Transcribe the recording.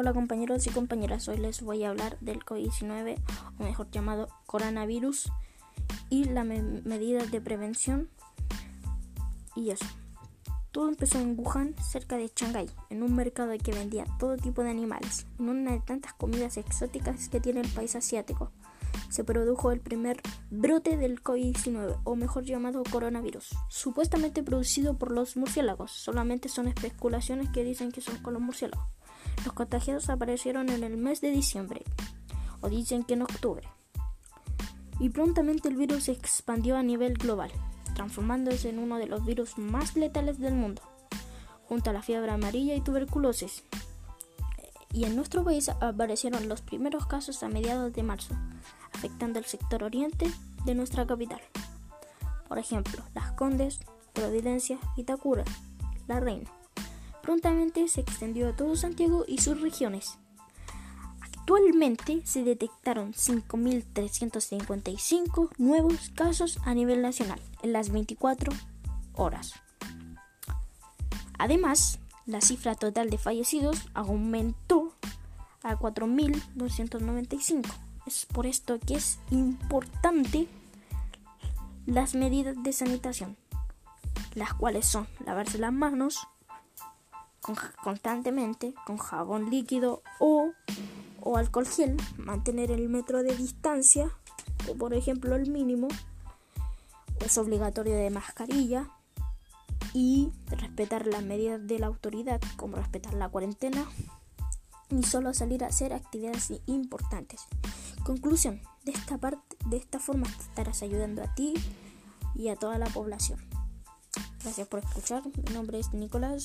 Hola compañeros y compañeras, hoy les voy a hablar del COVID-19, o mejor llamado coronavirus, y las me medidas de prevención. Y eso. Todo empezó en Wuhan, cerca de Shanghái, en un mercado que vendía todo tipo de animales, en una de tantas comidas exóticas que tiene el país asiático. Se produjo el primer brote del COVID-19, o mejor llamado coronavirus, supuestamente producido por los murciélagos. Solamente son especulaciones que dicen que son con los murciélagos. Los contagiados aparecieron en el mes de diciembre, o dicen que en octubre. Y prontamente el virus se expandió a nivel global, transformándose en uno de los virus más letales del mundo, junto a la fiebre amarilla y tuberculosis. Y en nuestro país aparecieron los primeros casos a mediados de marzo, afectando el sector oriente de nuestra capital. Por ejemplo, Las Condes, Providencia, Itacura, La Reina prontamente se extendió a todo Santiago y sus regiones. Actualmente se detectaron 5.355 nuevos casos a nivel nacional en las 24 horas. Además, la cifra total de fallecidos aumentó a 4.295. Es por esto que es importante las medidas de sanitación, las cuales son lavarse las manos, constantemente con jabón líquido o, o alcohol gel, mantener el metro de distancia, o por ejemplo el mínimo, es obligatorio de mascarilla y respetar las medidas de la autoridad, como respetar la cuarentena y solo salir a hacer actividades importantes. Conclusión, de esta parte, de esta forma estarás ayudando a ti y a toda la población. Gracias por escuchar. Mi nombre es Nicolás.